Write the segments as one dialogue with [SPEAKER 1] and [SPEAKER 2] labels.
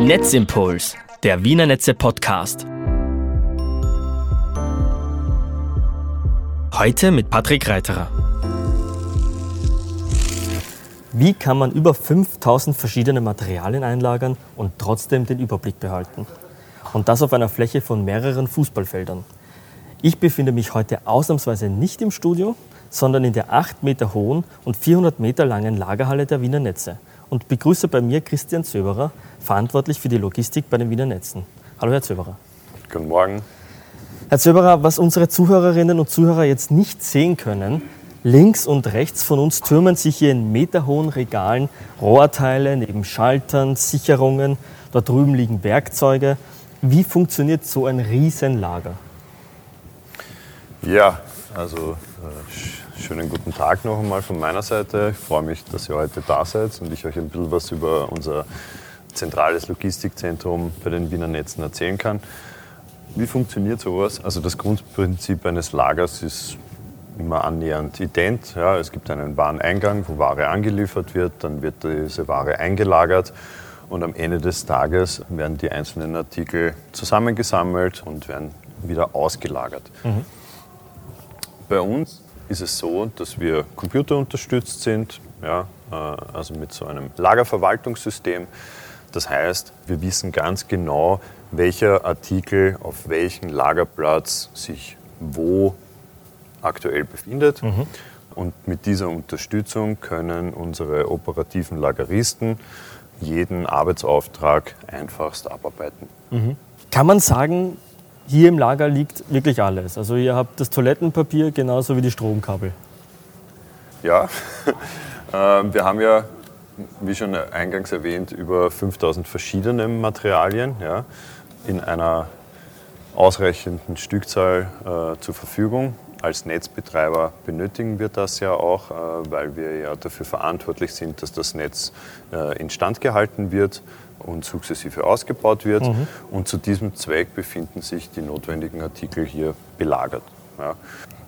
[SPEAKER 1] Netzimpuls, der Wiener Netze Podcast. Heute mit Patrick Reiterer. Wie kann man über 5000 verschiedene Materialien einlagern und trotzdem den Überblick behalten? Und das auf einer Fläche von mehreren Fußballfeldern. Ich befinde mich heute ausnahmsweise nicht im Studio, sondern in der 8 Meter hohen und 400 Meter langen Lagerhalle der Wiener Netze und begrüße bei mir Christian Zöberer, verantwortlich für die Logistik bei den Wiener Netzen. Hallo, Herr Zöberer.
[SPEAKER 2] Guten Morgen.
[SPEAKER 1] Herr Zöberer, was unsere Zuhörerinnen und Zuhörer jetzt nicht sehen können, links und rechts von uns türmen sich hier in meterhohen Regalen Rohrteile neben Schaltern, Sicherungen. Dort drüben liegen Werkzeuge. Wie funktioniert so ein Riesenlager?
[SPEAKER 2] Ja, also äh, schönen guten Tag noch einmal von meiner Seite. Ich freue mich, dass ihr heute da seid und ich euch ein bisschen was über unser zentrales Logistikzentrum bei den Wiener Netzen erzählen kann. Wie funktioniert sowas? Also das Grundprinzip eines Lagers ist immer annähernd ident. Ja, es gibt einen Wareneingang, wo Ware angeliefert wird, dann wird diese Ware eingelagert und am Ende des Tages werden die einzelnen Artikel zusammengesammelt und werden wieder ausgelagert. Mhm. Bei uns ist es so, dass wir computerunterstützt sind, ja, äh, also mit so einem Lagerverwaltungssystem. Das heißt, wir wissen ganz genau, welcher Artikel auf welchem Lagerplatz sich wo aktuell befindet. Mhm. Und mit dieser Unterstützung können unsere operativen Lageristen jeden Arbeitsauftrag einfachst abarbeiten.
[SPEAKER 1] Mhm. Kann man sagen, hier im Lager liegt wirklich alles. Also ihr habt das Toilettenpapier genauso wie die Stromkabel.
[SPEAKER 2] Ja, ähm, wir haben ja, wie schon eingangs erwähnt, über 5000 verschiedene Materialien ja, in einer ausreichenden Stückzahl äh, zur Verfügung. Als Netzbetreiber benötigen wir das ja auch, äh, weil wir ja dafür verantwortlich sind, dass das Netz äh, instand gehalten wird und sukzessive ausgebaut wird. Mhm. Und zu diesem Zweck befinden sich die notwendigen Artikel hier belagert. Ja.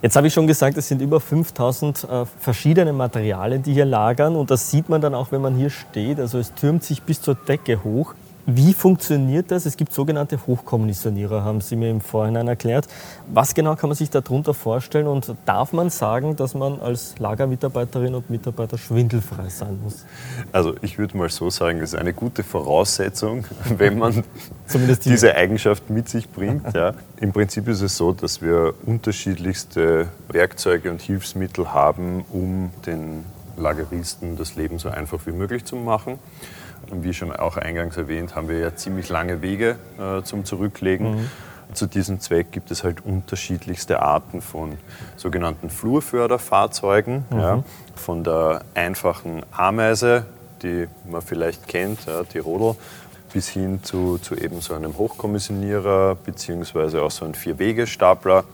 [SPEAKER 1] Jetzt habe ich schon gesagt, es sind über 5000 äh, verschiedene Materialien, die hier lagern. Und das sieht man dann auch, wenn man hier steht. Also es türmt sich bis zur Decke hoch. Wie funktioniert das? Es gibt sogenannte Hochkommissionierer, haben Sie mir im Vorhinein erklärt. Was genau kann man sich darunter vorstellen und darf man sagen, dass man als Lagermitarbeiterin und Mitarbeiter schwindelfrei sein muss?
[SPEAKER 2] Also ich würde mal so sagen, das ist eine gute Voraussetzung, wenn man die diese Eigenschaft mit sich bringt. Ja. Im Prinzip ist es so, dass wir unterschiedlichste Werkzeuge und Hilfsmittel haben, um den Lageristen das Leben so einfach wie möglich zu machen. Und wie schon auch eingangs erwähnt, haben wir ja ziemlich lange Wege äh, zum Zurücklegen. Mhm. Zu diesem Zweck gibt es halt unterschiedlichste Arten von sogenannten Flurförderfahrzeugen. Mhm. Ja, von der einfachen Ameise, die man vielleicht kennt, ja, die Rodel, bis hin zu, zu eben so einem Hochkommissionierer beziehungsweise auch so einem Vier-Wege-Stapler.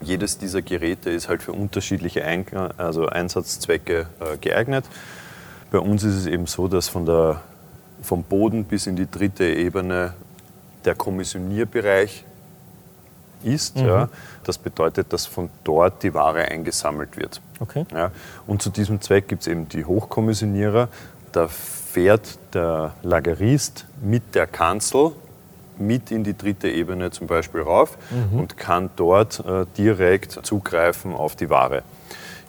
[SPEAKER 2] Jedes dieser Geräte ist halt für unterschiedliche Ein also Einsatzzwecke äh, geeignet. Bei uns ist es eben so, dass von der, vom Boden bis in die dritte Ebene der Kommissionierbereich ist. Mhm. Ja. Das bedeutet, dass von dort die Ware eingesammelt wird. Okay. Ja. Und zu diesem Zweck gibt es eben die Hochkommissionierer. Da fährt der Lagerist mit der Kanzel mit in die dritte Ebene zum Beispiel rauf mhm. und kann dort äh, direkt zugreifen auf die Ware.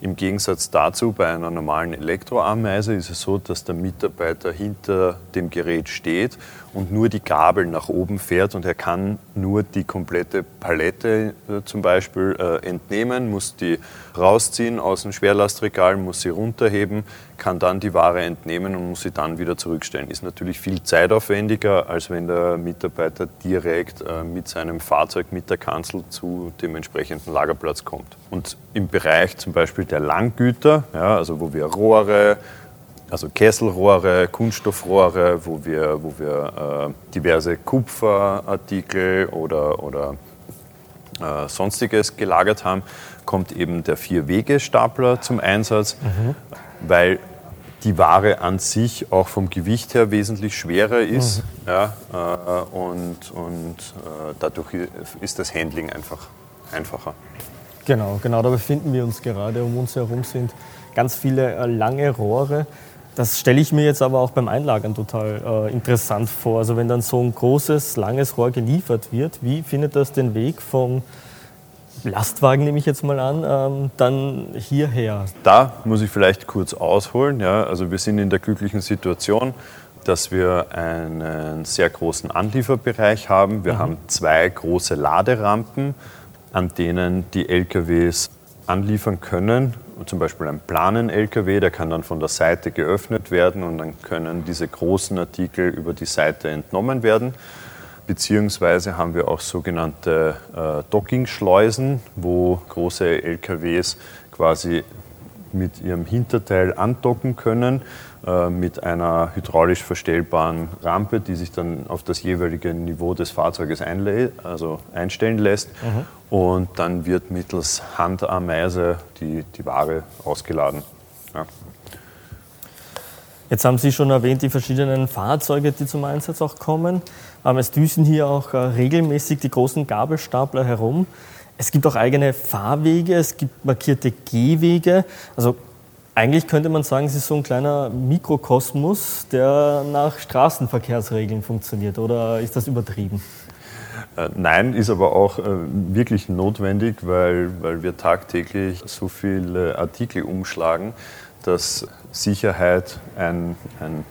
[SPEAKER 2] Im Gegensatz dazu, bei einer normalen Elektroameise ist es so, dass der Mitarbeiter hinter dem Gerät steht und nur die Gabel nach oben fährt und er kann nur die komplette Palette äh, zum Beispiel äh, entnehmen, muss die rausziehen aus dem Schwerlastregal, muss sie runterheben, kann dann die Ware entnehmen und muss sie dann wieder zurückstellen. Ist natürlich viel zeitaufwendiger, als wenn der Mitarbeiter direkt äh, mit seinem Fahrzeug, mit der Kanzel zu dem entsprechenden Lagerplatz kommt. Und im Bereich zum Beispiel der Langgüter, ja, also wo wir Rohre, also Kesselrohre, Kunststoffrohre, wo wir, wo wir äh, diverse Kupferartikel oder, oder äh, sonstiges gelagert haben, kommt eben der Vier-Wege-Stapler zum Einsatz, mhm. weil die Ware an sich auch vom Gewicht her wesentlich schwerer ist mhm. ja, äh, und, und äh, dadurch ist das Handling einfach einfacher.
[SPEAKER 1] Genau, genau, da befinden wir uns gerade. Um uns herum sind ganz viele äh, lange Rohre Das stelle ich mir jetzt aber auch beim Einlagern total äh, interessant vor. Also wenn dann so ein großes, langes Rohr geliefert wird, wie findet das den Weg vom Lastwagen, nehme ich jetzt mal an, ähm, dann hierher?
[SPEAKER 2] Da muss ich vielleicht kurz ausholen. Ja. Also wir sind in der glücklichen Situation, dass wir einen sehr großen Anlieferbereich haben. Wir mhm. haben zwei große Laderampen, an denen die LKWs anliefern können. Zum Beispiel ein Planen-LKW, der kann dann von der Seite geöffnet werden und dann können diese großen Artikel über die Seite entnommen werden. Beziehungsweise haben wir auch sogenannte äh, Dockingschleusen, wo große LKWs quasi mit ihrem Hinterteil andocken können äh, mit einer hydraulisch verstellbaren Rampe, die sich dann auf das jeweilige Niveau des Fahrzeuges also einstellen lässt. Mhm. Und dann wird mittels Handameise die, die Ware ausgeladen. Ja.
[SPEAKER 1] Jetzt haben Sie schon erwähnt, die verschiedenen Fahrzeuge, die zum Einsatz auch kommen. Es düsen hier auch äh, regelmäßig die großen Gabelstapler herum. Es gibt auch eigene Fahrwege, es gibt markierte Gehwege. Also eigentlich könnte man sagen, es ist so ein kleiner Mikrokosmos, der nach Straßenverkehrsregeln funktioniert. Oder ist das übertrieben?
[SPEAKER 2] Äh, nein, ist aber auch äh, wirklich notwendig, weil, weil wir tagtäglich so viele Artikel umschlagen, dass Sicherheit ein, ein,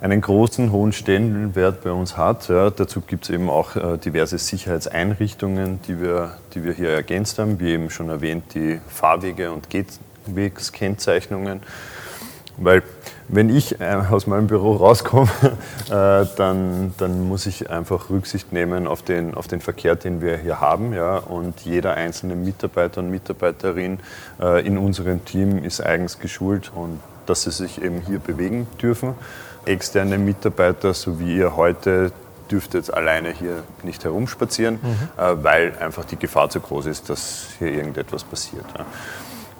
[SPEAKER 2] einen großen, hohen Stellenwert bei uns hat. Ja, dazu gibt es eben auch äh, diverse Sicherheitseinrichtungen, die wir, die wir hier ergänzt haben, wie eben schon erwähnt, die Fahrwege und Gehwegskennzeichnungen. Weil wenn ich äh, aus meinem Büro rauskomme, äh, dann, dann muss ich einfach Rücksicht nehmen auf den, auf den Verkehr, den wir hier haben. Ja? Und jeder einzelne Mitarbeiter und Mitarbeiterin äh, in unserem Team ist eigens geschult und dass sie sich eben hier bewegen dürfen. Externe Mitarbeiter, so wie ihr heute, dürft jetzt alleine hier nicht herumspazieren, mhm. weil einfach die Gefahr zu groß ist, dass hier irgendetwas passiert. Ja.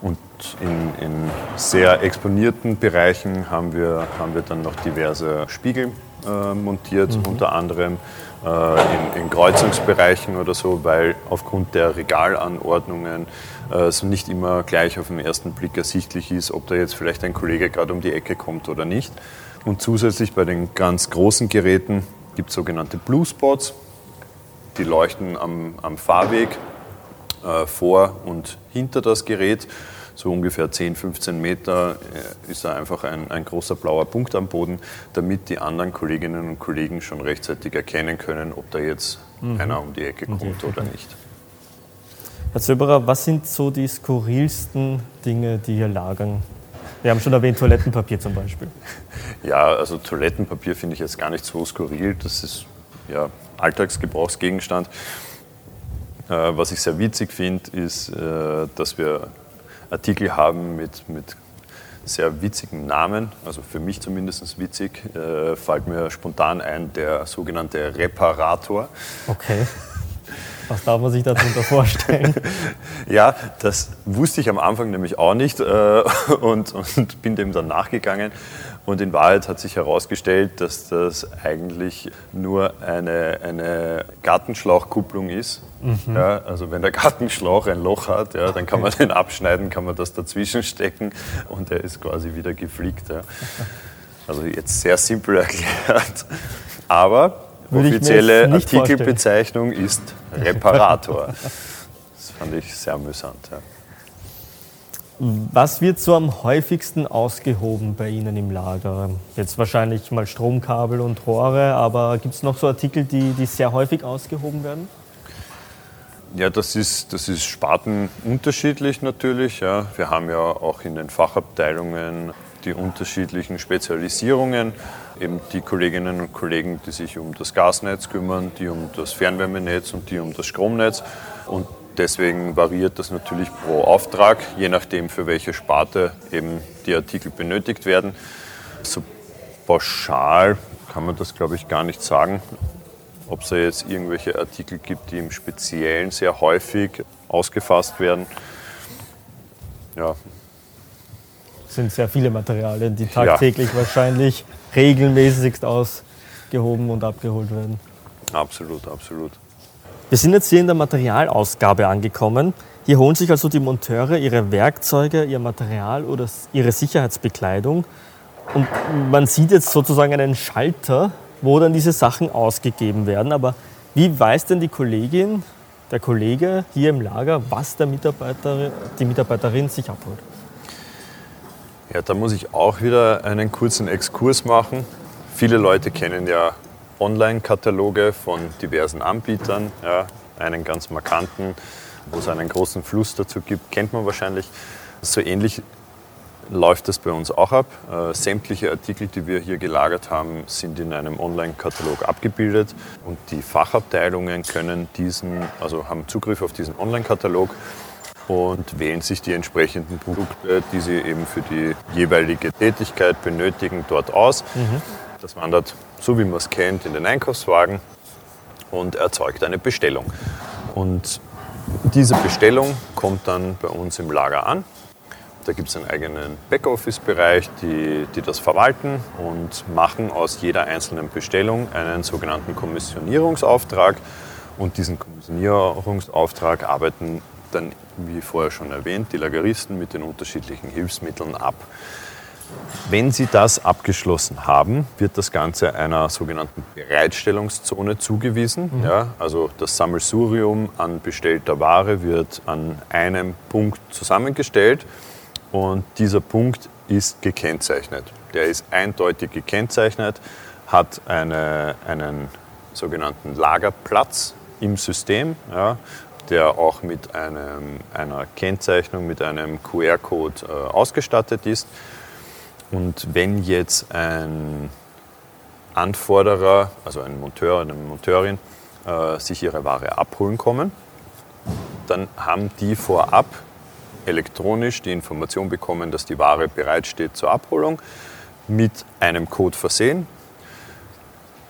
[SPEAKER 2] Und in, in, sehr exponierten Bereichen haben wir, haben wir dann noch diverse Spiegel äh, montiert, mhm. unter anderem äh, in, in, Kreuzungsbereichen oder so, weil aufgrund der Regalanordnungen äh, es nicht immer gleich auf den ersten Blick ersichtlich ist, ob da jetzt vielleicht ein Kollege gerade um die Ecke kommt oder nicht. Und zusätzlich bei den ganz großen Geräten gibt es sogenannte Blue Spots, die leuchten am, am Fahrweg vor und hinter das Gerät. So ungefähr 10, 15 Meter äh, ist da einfach ein, ein großer blauer Punkt am Boden, damit die anderen Kolleginnen und Kollegen schon rechtzeitig erkennen können, ob da jetzt mhm. einer um die Ecke kommt okay. oder nicht.
[SPEAKER 1] Herr Zöberer, was sind so die skurrilsten Dinge, die hier lagern? Wir haben schon erwähnt, Toilettenpapier zum Beispiel.
[SPEAKER 2] Ja, also Toilettenpapier finde ich jetzt gar nicht so skurril. Das ist ja Alltagsgebrauchsgegenstand. Äh, was ich sehr witzig finde, ist, äh, dass wir Artikel haben mit, mit sehr witzigen Namen, also für mich zumindest witzig, äh, fällt mir spontan ein der sogenannte Reparator.
[SPEAKER 1] Okay. Was darf man sich darunter vorstellen?
[SPEAKER 2] ja, das wusste ich am Anfang nämlich auch nicht äh, und, und bin dem dann nachgegangen. Und in Wahrheit hat sich herausgestellt, dass das eigentlich nur eine, eine Gartenschlauchkupplung ist. Mhm. Ja, also wenn der Gartenschlauch ein Loch hat, ja, dann kann man den abschneiden, kann man das dazwischen stecken und er ist quasi wieder geflickt. Ja. Also jetzt sehr simpel erklärt. Aber offizielle Artikelbezeichnung ist Reparator. Das fand ich sehr amüsant. Ja.
[SPEAKER 1] Was wird so am häufigsten ausgehoben bei Ihnen im Lager? Jetzt wahrscheinlich mal Stromkabel und Rohre, aber gibt es noch so Artikel, die, die sehr häufig ausgehoben werden?
[SPEAKER 2] Ja, das ist, das ist spartenunterschiedlich natürlich. Ja. Wir haben ja auch in den Fachabteilungen die unterschiedlichen Spezialisierungen. Eben die Kolleginnen und Kollegen, die sich um das Gasnetz kümmern, die um das Fernwärmenetz und die um das Stromnetz. Und Deswegen variiert das natürlich pro Auftrag, je nachdem für welche Sparte eben die Artikel benötigt werden. So pauschal kann man das, glaube ich, gar nicht sagen, ob es da jetzt irgendwelche Artikel gibt, die im Speziellen sehr häufig ausgefasst werden.
[SPEAKER 1] Ja. Es sind sehr viele Materialien, die tagtäglich ja. wahrscheinlich regelmäßigst ausgehoben und abgeholt werden.
[SPEAKER 2] Absolut, absolut.
[SPEAKER 1] Wir sind jetzt hier in der Materialausgabe angekommen. Hier holen sich also die Monteure ihre Werkzeuge, ihr Material oder ihre Sicherheitsbekleidung Und man sieht jetzt sozusagen einen Schalter, wo dann diese Sachen ausgegeben werden. Aber wie weiß denn die Kollegin, der Kollege hier im Lager, was der Mitarbeiter, die Mitarbeiterin sich abholt?
[SPEAKER 2] Ja, da muss ich auch wieder einen kurzen Exkurs machen. Viele Leute kennen ja Online-Kataloge von diversen Anbietern. Ja, einen ganz markanten, wo es einen großen Fluss dazu gibt, kennt man wahrscheinlich. So ähnlich läuft das bei uns auch ab. Äh, sämtliche Artikel, die wir hier gelagert haben, sind in einem Online-Katalog abgebildet und die Fachabteilungen können diesen, also haben Zugriff auf diesen Online-Katalog und wählen sich die entsprechenden Produkte, die sie eben für die jeweilige Tätigkeit benötigen, dort aus. Mhm. Das wandert, so wie man es kennt, in den Einkaufswagen und erzeugt eine Bestellung. Und diese Bestellung kommt dann bei uns im Lager an da gibt es einen eigenen Backoffice-Bereich, die, die das verwalten und machen aus jeder einzelnen Bestellung einen sogenannten Kommissionierungsauftrag. Und diesen Kommissionierungsauftrag arbeiten dann, wie vorher schon erwähnt, die Lageristen mit den unterschiedlichen Hilfsmitteln ab. Wenn Sie das abgeschlossen haben, wird das Ganze einer sogenannten Bereitstellungszone zugewiesen. Mhm. Ja, also das Sammelsurium an bestellter Ware wird an einem Punkt zusammengestellt und dieser Punkt ist gekennzeichnet. Der ist eindeutig gekennzeichnet, hat eine, einen sogenannten Lagerplatz im System, ja, der auch mit einem, einer Kennzeichnung, mit einem QR-Code äh, ausgestattet ist. Und wenn jetzt ein Anforderer, also ein Monteur, eine Monteurin, äh, sich ihre Ware abholen kommen, dann haben die vorab elektronisch die Information bekommen, dass die Ware bereitsteht zur Abholung, mit einem Code versehen.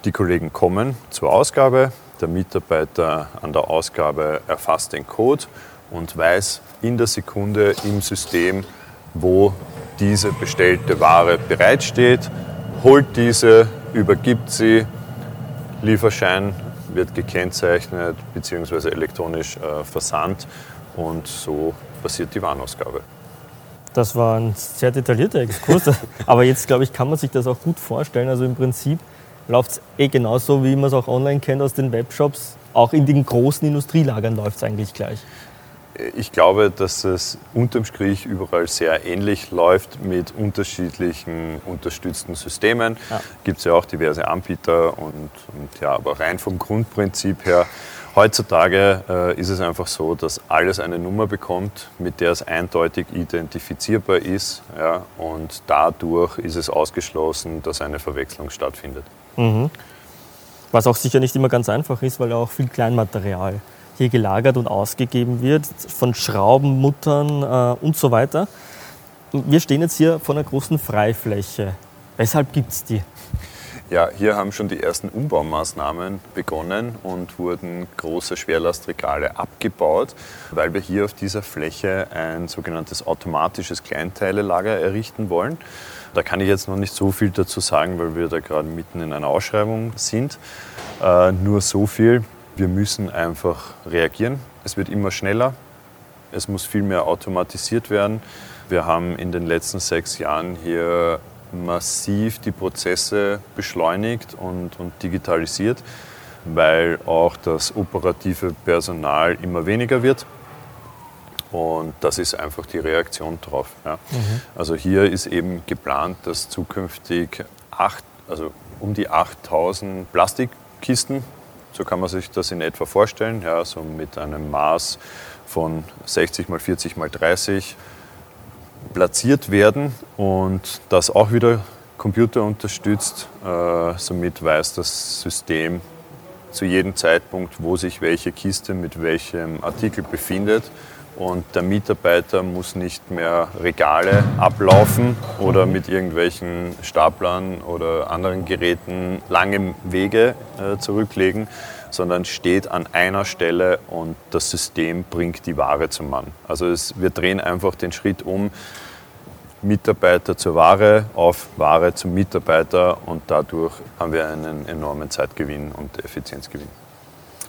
[SPEAKER 2] Die Kollegen kommen zur Ausgabe, der Mitarbeiter an der Ausgabe erfasst den Code und weiß in der Sekunde im System, wo diese bestellte Ware bereitsteht, holt diese, übergibt sie, Lieferschein wird gekennzeichnet bzw. elektronisch äh, versandt und so passiert die Warenausgabe.
[SPEAKER 1] Das war ein sehr detaillierter Exkurs, aber jetzt glaube ich, kann man sich das auch gut vorstellen. Also im Prinzip läuft es eh genauso, wie man es auch online kennt aus den Webshops. Auch in den großen Industrielagern läuft es eigentlich gleich.
[SPEAKER 2] Ich glaube, dass es unterm Strich überall sehr ähnlich läuft mit unterschiedlichen unterstützten Systemen. Ja. Gibt es ja auch diverse Anbieter und, und ja, aber rein vom Grundprinzip her Heutzutage äh, ist es einfach so, dass alles eine Nummer bekommt, mit der es eindeutig identifizierbar ist. Ja, und dadurch ist es ausgeschlossen, dass eine Verwechslung stattfindet. Mhm.
[SPEAKER 1] Was auch sicher nicht immer ganz einfach ist, weil auch viel Kleinmaterial hier gelagert und ausgegeben wird, von Schrauben, Muttern äh, und so weiter. Wir stehen jetzt hier vor einer großen Freifläche. Weshalb gibt es die?
[SPEAKER 2] Ja, hier haben schon die ersten Umbaumaßnahmen begonnen und wurden große Schwerlastregale abgebaut, weil wir hier auf dieser Fläche ein sogenanntes automatisches Kleinteilelager errichten wollen. Da kann ich jetzt noch nicht so viel dazu sagen, weil wir da gerade mitten in einer Ausschreibung sind. Äh, nur so viel, wir müssen einfach reagieren. Es wird immer schneller, es muss viel mehr automatisiert werden. Wir haben in den letzten sechs Jahren hier massiv die Prozesse beschleunigt und, und digitalisiert, weil auch das operative Personal immer weniger wird. Und das ist einfach die Reaktion darauf. Ja. Mhm. Also hier ist eben geplant, dass zukünftig acht, also um die 8000 Plastikkisten, so kann man sich das in etwa vorstellen, ja, so mit einem Maß von 60 mal 40 mal 30 platziert werden und das auch wieder computerunterstützt. Äh, somit weiß das System zu jedem Zeitpunkt, wo sich welche Kiste mit welchem Artikel befindet. Und der Mitarbeiter muss nicht mehr Regale ablaufen oder mit irgendwelchen Staplern oder anderen Geräten lange Wege äh, zurücklegen, sondern steht an einer Stelle und das System bringt die Ware zum Mann. Also es, wir drehen einfach den Schritt um, Mitarbeiter zur Ware auf Ware zum Mitarbeiter und dadurch haben wir einen enormen Zeitgewinn und Effizienzgewinn.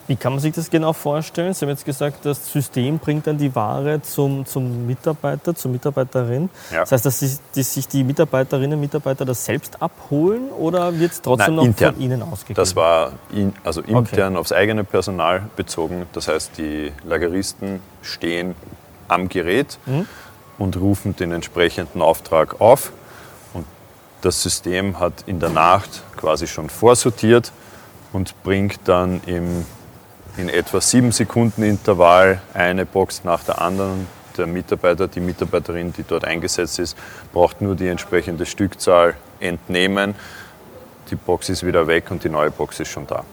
[SPEAKER 1] Wie kann man sich das genau vorstellen? Sie haben jetzt gesagt, das System bringt dann die Ware zum, zum Mitarbeiter, zur Mitarbeiterin. Ja. Das heißt, dass, sie, dass sich die Mitarbeiterinnen und Mitarbeiter das selbst abholen oder wird es trotzdem Nein, noch intern. von Ihnen ausgegeben?
[SPEAKER 2] Das war in, also intern okay. aufs eigene Personal bezogen. Das heißt, die Lageristen stehen am Gerät mhm. und rufen den entsprechenden Auftrag auf. Und das System hat in der Nacht quasi schon vorsortiert und bringt dann im in etwa sieben Sekunden Intervall eine Box nach der anderen. Der Mitarbeiter, die Mitarbeiterin, die dort eingesetzt ist, braucht nur die entsprechende Stückzahl entnehmen. Die Box ist wieder weg und die neue Box ist schon da.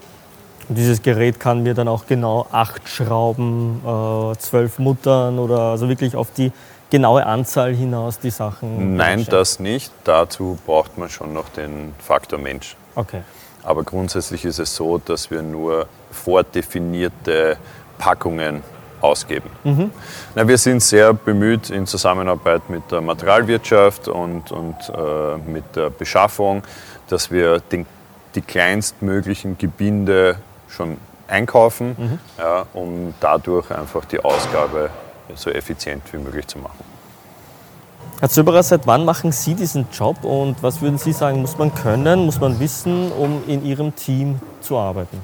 [SPEAKER 1] Und dieses Gerät kann mir dann auch genau acht Schrauben, äh, zwölf Muttern oder also wirklich auf die genaue Anzahl hinaus die Sachen.
[SPEAKER 2] Nein, das nicht. Dazu braucht man schon noch den Faktor Mensch.
[SPEAKER 1] Okay.
[SPEAKER 2] Aber grundsätzlich ist es so, dass wir nur vordefinierte Packungen ausgeben. Mhm. Na, wir sind sehr bemüht in Zusammenarbeit mit der Materialwirtschaft und, und äh, mit der Beschaffung, dass wir den, die kleinstmöglichen Gebinde schon einkaufen, mhm. ja, um dadurch einfach die Ausgabe so effizient wie möglich zu machen.
[SPEAKER 1] Herr Zöberer, seit wann machen Sie diesen Job und was würden Sie sagen, muss man können, muss man wissen, um in Ihrem Team zu arbeiten?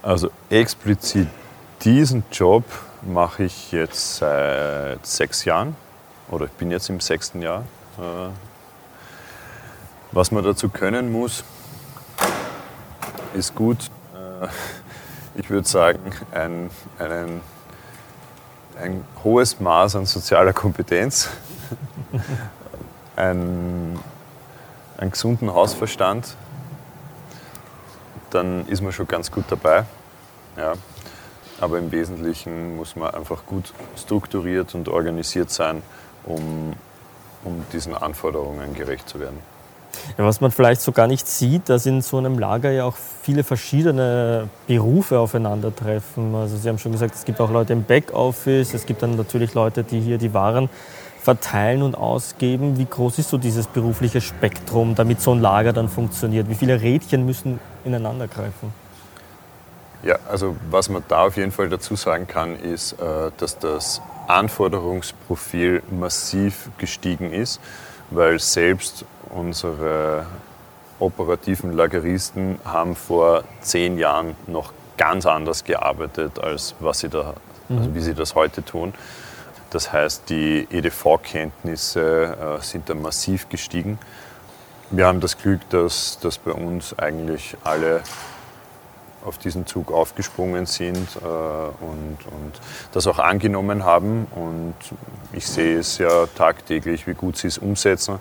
[SPEAKER 2] Also explizit diesen Job mache ich jetzt seit sechs Jahren oder ich bin jetzt im sechsten Jahr. Äh, was man dazu können muss, ist gut. Äh, ich würde sagen, ein, einen ein hohes Maß an sozialer Kompetenz, einen, einen gesunden Hausverstand, dann ist man schon ganz gut dabei. Ja. Aber im Wesentlichen muss man einfach gut strukturiert und organisiert sein, um, um diesen Anforderungen gerecht zu werden.
[SPEAKER 1] Ja, was man vielleicht so gar nicht sieht, dass in so einem Lager ja auch viele verschiedene Berufe aufeinandertreffen. Also Sie haben schon gesagt, es gibt auch Leute im Backoffice, es gibt dann natürlich Leute, die hier die Waren verteilen und ausgeben. Wie groß ist so dieses berufliche Spektrum, damit so ein Lager dann funktioniert? Wie viele Rädchen müssen ineinander greifen?
[SPEAKER 2] Ja, also was man da auf jeden Fall dazu sagen kann, ist, äh, dass das Anforderungsprofil massiv gestiegen ist, weil selbst Unsere operativen Lageristen haben vor zehn Jahren noch ganz anders gearbeitet, als was sie da, mhm. also wie sie das heute tun. Das heißt, die EDV-Kenntnisse äh, sind da massiv gestiegen. Wir haben das Glück, dass, dass bei uns eigentlich alle auf diesen Zug aufgesprungen sind äh, und, und das auch angenommen haben. Und ich sehe es ja tagtäglich, wie gut sie es umsetzen.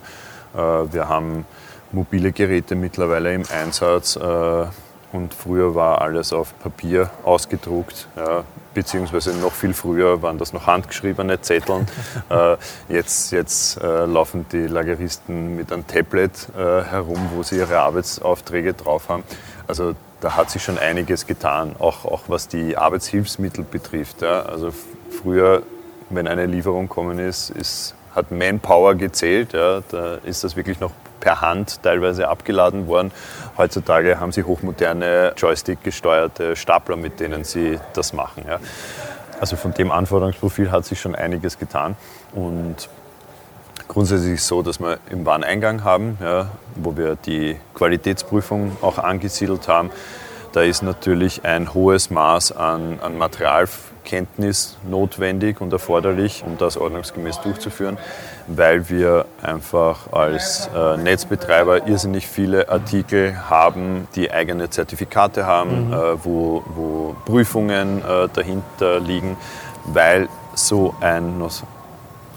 [SPEAKER 2] Äh, wir haben mobile Geräte mittlerweile im Einsatz äh, und früher war alles auf Papier ausgedruckt, ja, beziehungsweise noch viel früher waren das noch handgeschriebene Zetteln. Äh, jetzt jetzt laufen die Lageristen mit einem Tablet herum, wo sie ihre Arbeitsaufträge drauf haben. Also da hat sich schon einiges getan, auch, auch was die Arbeitshilfsmittel betrifft. Ja. Also früher, wenn eine Lieferung kommen ist, ist hat Manpower gezählt. Ja, da ist das wirklich noch per Hand teilweise abgeladen worden. Heutzutage haben sie hochmoderne Joystick-gesteuerte Stapler, mit denen sie das machen. Ja. Also von dem Anforderungsprofil hat sich schon einiges getan. Und grundsätzlich ist es so, dass wir im Wareneingang haben, ja, wo wir die Qualitätsprüfung auch angesiedelt haben. Da ist natürlich ein hohes Maß an, an Material Kenntnis notwendig und erforderlich, um das ordnungsgemäß durchzuführen, weil wir einfach als äh, Netzbetreiber irrsinnig viele Artikel haben, die eigene Zertifikate haben, mhm. äh, wo, wo, Prüfungen äh, dahinter liegen, weil so ein,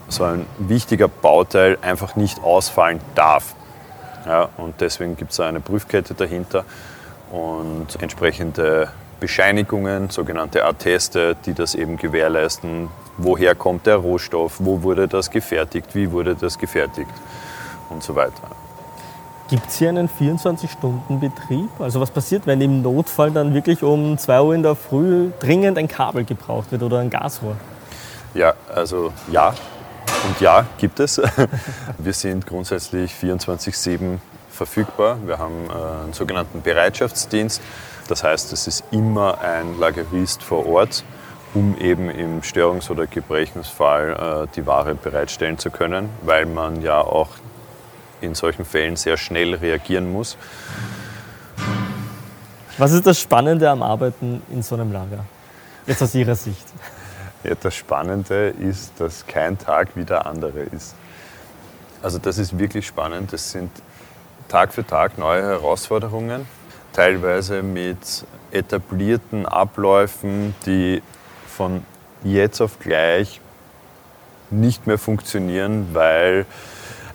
[SPEAKER 2] so ein wichtiger Bauteil einfach nicht ausfallen darf. Ja, und deswegen gibt es eine Prüfkette dahinter und entsprechende Bescheinigungen, sogenannte Atteste, die das eben gewährleisten, woher kommt der Rohstoff, wo wurde das gefertigt, wie wurde das gefertigt und so weiter.
[SPEAKER 1] Gibt es hier einen 24-Stunden-Betrieb? Also was passiert, wenn im Notfall dann wirklich um 2 Uhr in der Früh dringend ein Kabel gebraucht wird oder ein Gasrohr?
[SPEAKER 2] Ja, also ja und ja gibt es. Wir sind grundsätzlich 24-7 verfügbar. Wir haben äh, einen sogenannten Bereitschaftsdienst Das heißt, es ist immer ein Lagerist vor Ort, um eben im Störungs- oder Gebrechungsfall äh, die Ware bereitstellen zu können, weil man ja auch in solchen Fällen sehr schnell reagieren muss.
[SPEAKER 1] Was ist das Spannende am Arbeiten in so einem Lager? Jetzt aus Ihrer Sicht.
[SPEAKER 2] Ja, das Spannende ist, dass kein Tag wie der andere ist. Also das ist wirklich spannend. Das sind Tag für Tag neue Herausforderungen, teilweise mit etablierten Abläufen, die von jetzt auf gleich nicht mehr funktionieren, weil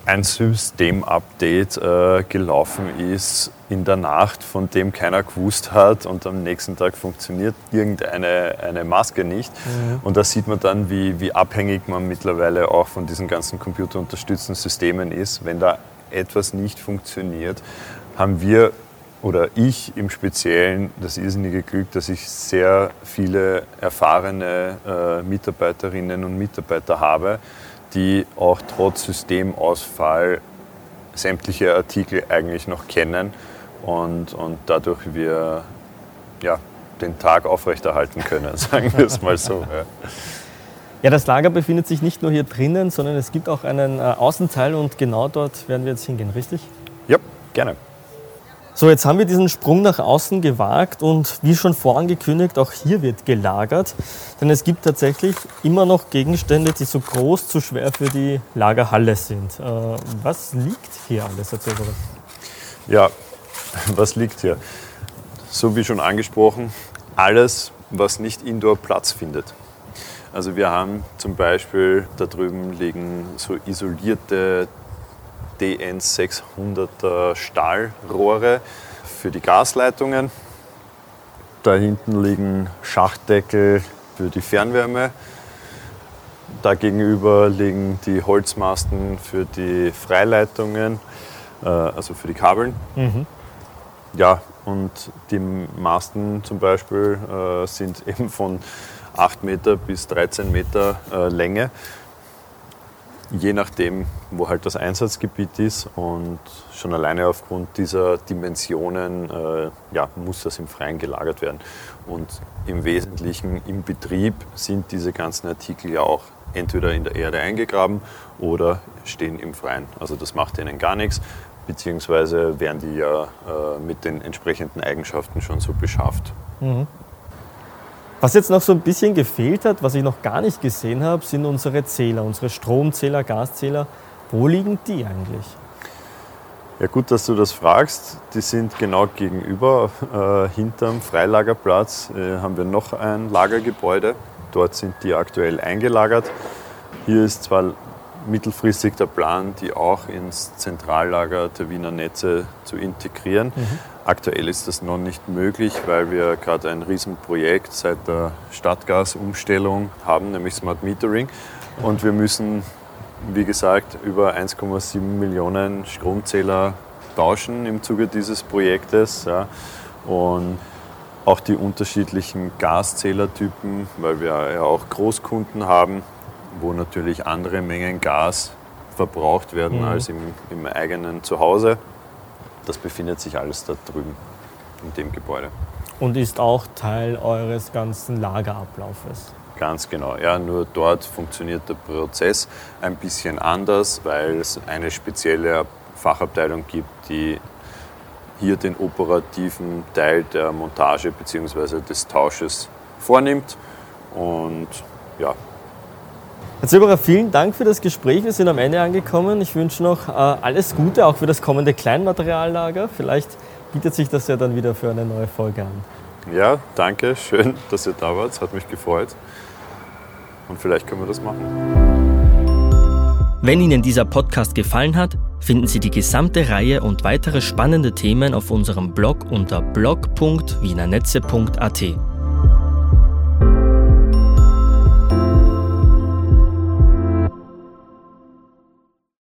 [SPEAKER 2] ein Systemupdate äh, gelaufen ist in der Nacht, von dem keiner gewusst hat und am nächsten Tag funktioniert irgendeine eine Maske nicht. Mhm. Und da sieht man dann, wie, wie abhängig man mittlerweile auch von diesen ganzen computerunterstützten Systemen ist. Wenn da etwas nicht funktioniert, haben wir oder ich im Speziellen das irrsinnige Glück, dass ich sehr viele erfahrene äh, Mitarbeiterinnen und Mitarbeiter habe, die auch trotz Systemausfall sämtliche Artikel eigentlich noch kennen und, und dadurch wir ja, den Tag aufrechterhalten können, sagen wir es mal so. Ja.
[SPEAKER 1] ja. das Lager befindet sich nicht nur hier drinnen, sondern es gibt auch einen äh, Außenteil und genau dort werden wir jetzt hingehen, richtig?
[SPEAKER 2] Ja, gerne.
[SPEAKER 1] So, jetzt haben wir diesen Sprung nach außen gewagt und wie schon vorangekündigt, auch hier wird gelagert. Denn es gibt tatsächlich immer noch Gegenstände, die so groß, zu schwer für die Lagerhalle sind. Äh, was liegt hier alles? Erzähl mal
[SPEAKER 2] Ja, was liegt hier? So wie schon angesprochen, alles, was nicht indoor Platz findet. Also wir haben zum Beispiel, da drüben liegen so isolierte DN 600er Stahlrohre für die Gasleitungen. Da hinten liegen Schachtdeckel für die Fernwärme. Da gegenüber liegen die Holzmasten für die Freileitungen, äh, also für die Kabeln. Mhm. Ja, und die Masten zum Beispiel äh, sind eben von 8 Meter bis 13 Meter äh, Länge je nachdem, wo halt das Einsatzgebiet ist. Und schon alleine aufgrund dieser Dimensionen äh, ja, muss das im Freien gelagert werden. Und im Wesentlichen im Betrieb sind diese ganzen Artikel ja auch entweder in der Erde eingegraben oder stehen im Freien. Also das macht ihnen gar nichts, beziehungsweise werden die ja äh, mit den entsprechenden Eigenschaften schon so beschafft. Mhm.
[SPEAKER 1] Was jetzt noch so ein bisschen gefehlt hat, was ich noch gar nicht gesehen habe, sind unsere Zähler, unsere Stromzähler, Gaszähler. Wo liegen die eigentlich?
[SPEAKER 2] Ja, gut, dass du das fragst. Die sind genau gegenüber, äh, hinterm Freilagerplatz, äh, haben wir noch ein Lagergebäude. Dort sind die aktuell eingelagert. Hier ist zwar mittelfristig der Plan, die auch ins Zentrallager der Wiener Netze zu integrieren. Mhm. Aktuell ist das noch nicht möglich, weil wir gerade ein Riesenprojekt seit der Stadtgasumstellung haben, nämlich Smart Metering. Und wir müssen, wie gesagt, über 1,7 Millionen Stromzähler tauschen im Zuge dieses Projektes. Ja. Und auch die unterschiedlichen Gaszählertypen, weil wir ja auch Großkunden haben, wo natürlich andere Mengen Gas verbraucht werden mhm. als im, im eigenen Zuhause. Das befindet sich alles da drüben in dem Gebäude.
[SPEAKER 1] Und ist auch Teil eures ganzen Lagerablaufes?
[SPEAKER 2] Ganz genau. Ja, nur dort funktioniert der Prozess ein bisschen anders, weil es eine spezielle Fachabteilung gibt, die hier den operativen Teil der Montage bzw. des Tausches vornimmt. Und ja,
[SPEAKER 1] Herr Zilberer, vielen Dank für das Gespräch. Wir sind am Ende angekommen. Ich wünsche noch äh, alles Gute, auch für das kommende Kleinmateriallager. Vielleicht bietet sich das ja dann wieder für eine neue Folge an.
[SPEAKER 2] Ja, danke. Schön, dass ihr da wart. Es hat mich gefreut. Und vielleicht können wir das machen.
[SPEAKER 3] Wenn Ihnen dieser Podcast gefallen hat, finden Sie die gesamte Reihe und weitere spannende Themen auf unserem Blog unter blog.wienernetze.at.